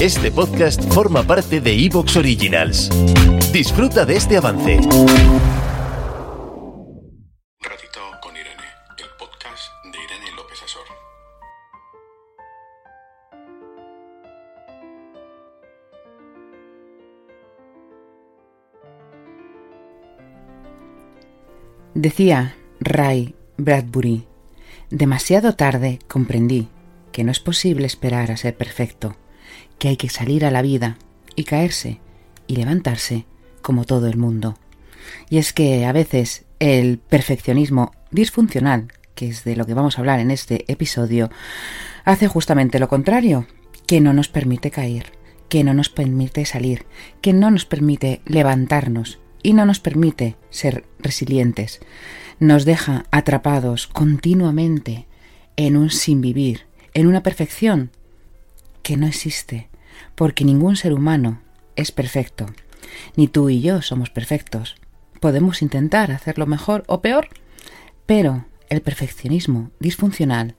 Este podcast forma parte de Evox Originals. Disfruta de este avance. Ratito con Irene, el podcast de Irene López Azor. Decía Ray Bradbury, demasiado tarde comprendí que no es posible esperar a ser perfecto, que hay que salir a la vida y caerse y levantarse como todo el mundo. Y es que a veces el perfeccionismo disfuncional, que es de lo que vamos a hablar en este episodio, hace justamente lo contrario, que no nos permite caer, que no nos permite salir, que no nos permite levantarnos y no nos permite ser resilientes. Nos deja atrapados continuamente en un sin vivir, en una perfección que no existe, porque ningún ser humano es perfecto. Ni tú y yo somos perfectos. Podemos intentar hacerlo mejor o peor, pero el perfeccionismo disfuncional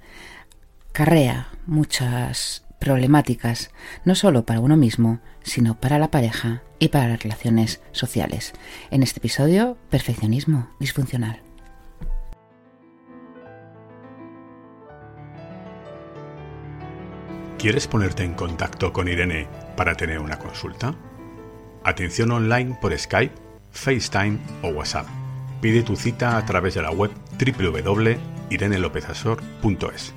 carrea muchas problemáticas, no solo para uno mismo, sino para la pareja y para las relaciones sociales. En este episodio, perfeccionismo disfuncional. ¿Quieres ponerte en contacto con Irene para tener una consulta? Atención online por Skype, FaceTime o WhatsApp. Pide tu cita a través de la web www.irenelopezasor.es.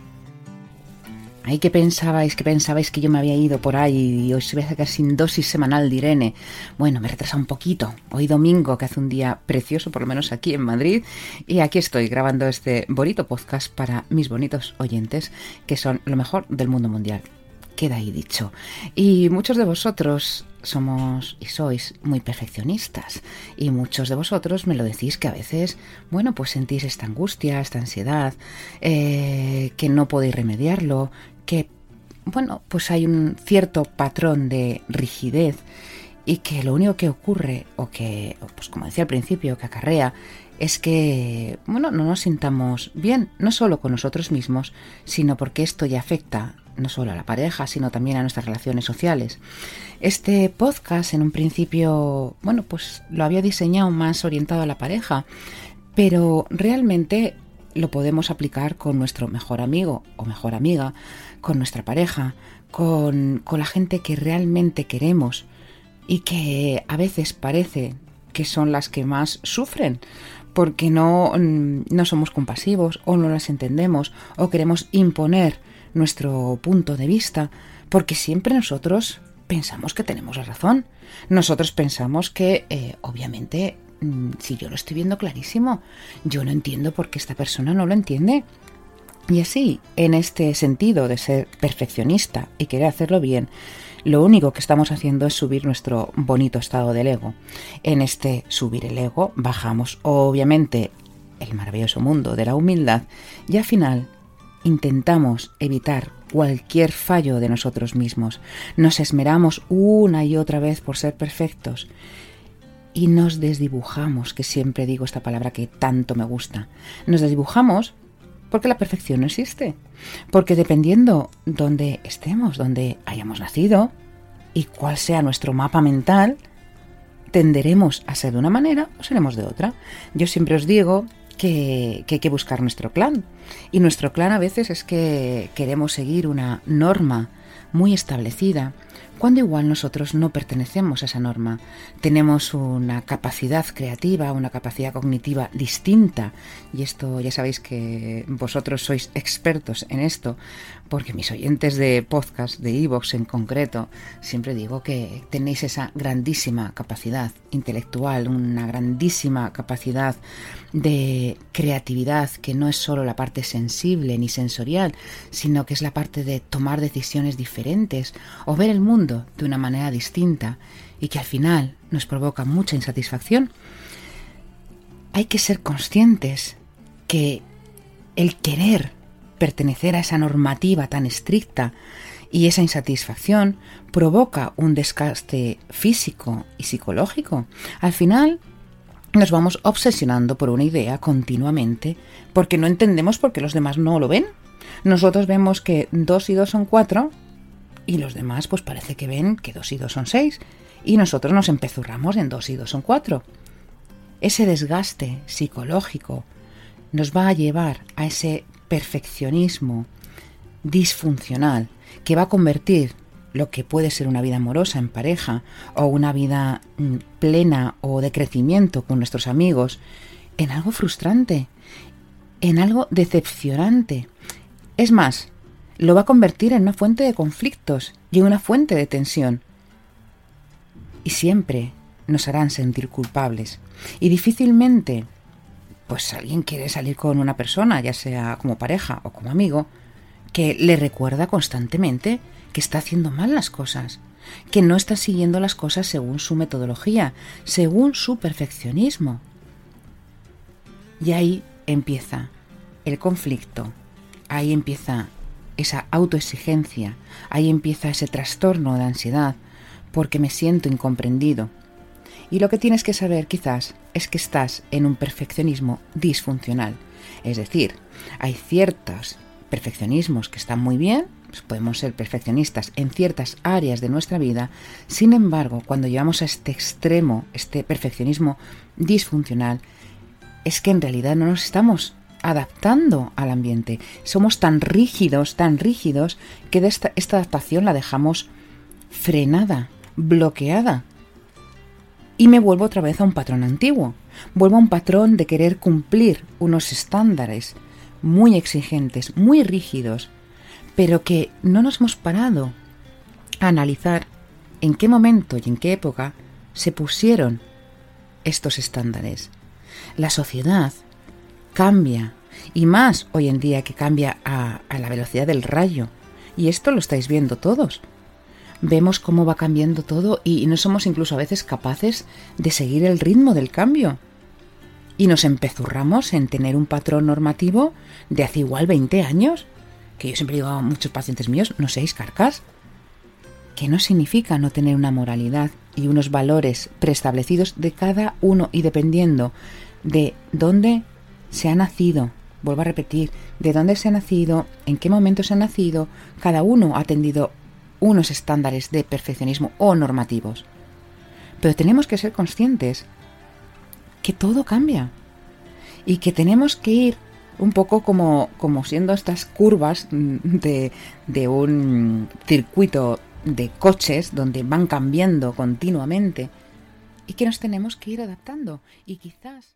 Ay, ¿qué pensabais? ¿Qué pensabais que yo me había ido por ahí y os iba a sacar sin dosis semanal de Irene? Bueno, me retrasa un poquito. Hoy domingo, que hace un día precioso, por lo menos aquí en Madrid, y aquí estoy grabando este bonito podcast para mis bonitos oyentes, que son lo mejor del mundo mundial. Queda ahí dicho. Y muchos de vosotros somos y sois muy perfeccionistas y muchos de vosotros me lo decís que a veces, bueno, pues sentís esta angustia, esta ansiedad, eh, que no podéis remediarlo, que, bueno, pues hay un cierto patrón de rigidez y que lo único que ocurre, o que, pues como decía al principio, que acarrea, es que, bueno, no nos sintamos bien, no solo con nosotros mismos, sino porque esto ya afecta no solo a la pareja, sino también a nuestras relaciones sociales. Este podcast en un principio, bueno, pues lo había diseñado más orientado a la pareja, pero realmente lo podemos aplicar con nuestro mejor amigo o mejor amiga, con nuestra pareja, con, con la gente que realmente queremos y que a veces parece que son las que más sufren porque no, no somos compasivos o no las entendemos o queremos imponer nuestro punto de vista, porque siempre nosotros pensamos que tenemos la razón. Nosotros pensamos que, eh, obviamente, mm, si yo lo estoy viendo clarísimo, yo no entiendo por qué esta persona no lo entiende. Y así, en este sentido de ser perfeccionista y querer hacerlo bien, lo único que estamos haciendo es subir nuestro bonito estado del ego. En este subir el ego bajamos obviamente el maravilloso mundo de la humildad y al final intentamos evitar cualquier fallo de nosotros mismos. Nos esmeramos una y otra vez por ser perfectos y nos desdibujamos, que siempre digo esta palabra que tanto me gusta. Nos desdibujamos porque la perfección no existe. Porque dependiendo donde estemos, donde hayamos nacido y cuál sea nuestro mapa mental, tenderemos a ser de una manera o seremos de otra. Yo siempre os digo que, que, hay que buscar nuestro clan. Y nuestro clan a veces es que queremos seguir una norma muy establecida, cuando igual nosotros no pertenecemos a esa norma. Tenemos una capacidad creativa, una capacidad cognitiva distinta, y esto ya sabéis que vosotros sois expertos en esto, porque mis oyentes de podcast, de Evox en concreto, siempre digo que tenéis esa grandísima capacidad intelectual, una grandísima capacidad de creatividad, que no es solo la parte sensible ni sensorial, sino que es la parte de tomar decisiones diferentes o ver el mundo de una manera distinta y que al final nos provoca mucha insatisfacción, hay que ser conscientes que el querer pertenecer a esa normativa tan estricta y esa insatisfacción provoca un desgaste físico y psicológico. Al final nos vamos obsesionando por una idea continuamente porque no entendemos por qué los demás no lo ven. Nosotros vemos que 2 y 2 son 4 y los demás pues parece que ven que 2 y 2 son 6 y nosotros nos empezurramos en 2 y 2 son 4. Ese desgaste psicológico nos va a llevar a ese perfeccionismo disfuncional que va a convertir lo que puede ser una vida amorosa en pareja o una vida mm, plena o de crecimiento con nuestros amigos en algo frustrante, en algo decepcionante. Es más, lo va a convertir en una fuente de conflictos y en una fuente de tensión. Y siempre nos harán sentir culpables. Y difícilmente, pues alguien quiere salir con una persona, ya sea como pareja o como amigo, que le recuerda constantemente que está haciendo mal las cosas, que no está siguiendo las cosas según su metodología, según su perfeccionismo. Y ahí empieza el conflicto, ahí empieza esa autoexigencia, ahí empieza ese trastorno de ansiedad, porque me siento incomprendido. Y lo que tienes que saber quizás es que estás en un perfeccionismo disfuncional. Es decir, hay ciertos perfeccionismos que están muy bien, pues podemos ser perfeccionistas en ciertas áreas de nuestra vida, sin embargo, cuando llevamos a este extremo, este perfeccionismo disfuncional, es que en realidad no nos estamos adaptando al ambiente. Somos tan rígidos, tan rígidos, que esta adaptación la dejamos frenada, bloqueada. Y me vuelvo otra vez a un patrón antiguo. Vuelvo a un patrón de querer cumplir unos estándares, muy exigentes, muy rígidos, pero que no nos hemos parado a analizar en qué momento y en qué época se pusieron estos estándares. La sociedad cambia, y más hoy en día que cambia a, a, la velocidad del rayo. Y esto lo estáis viendo todos. Vemos cómo va cambiando todo y no somos incluso a veces capaces de seguir el ritmo del cambio y nos empezurramos en tener un patrón normativo de hace igual 20 años, que yo siempre digo a muchos pacientes míos, no seáis carcas, que no significa no tener una moralidad y unos valores preestablecidos de cada uno y dependiendo de dónde se ha nacido, vuelvo a repetir, de dónde se ha nacido, en qué momento se ha nacido, cada uno ha atendido unos estándares de perfeccionismo o normativos. Pero tenemos que ser conscientes que todo cambia y que tenemos que ir un poco como, como siendo estas curvas de, de un circuito de coches donde van cambiando continuamente y que nos tenemos que ir adaptando. Y quizás...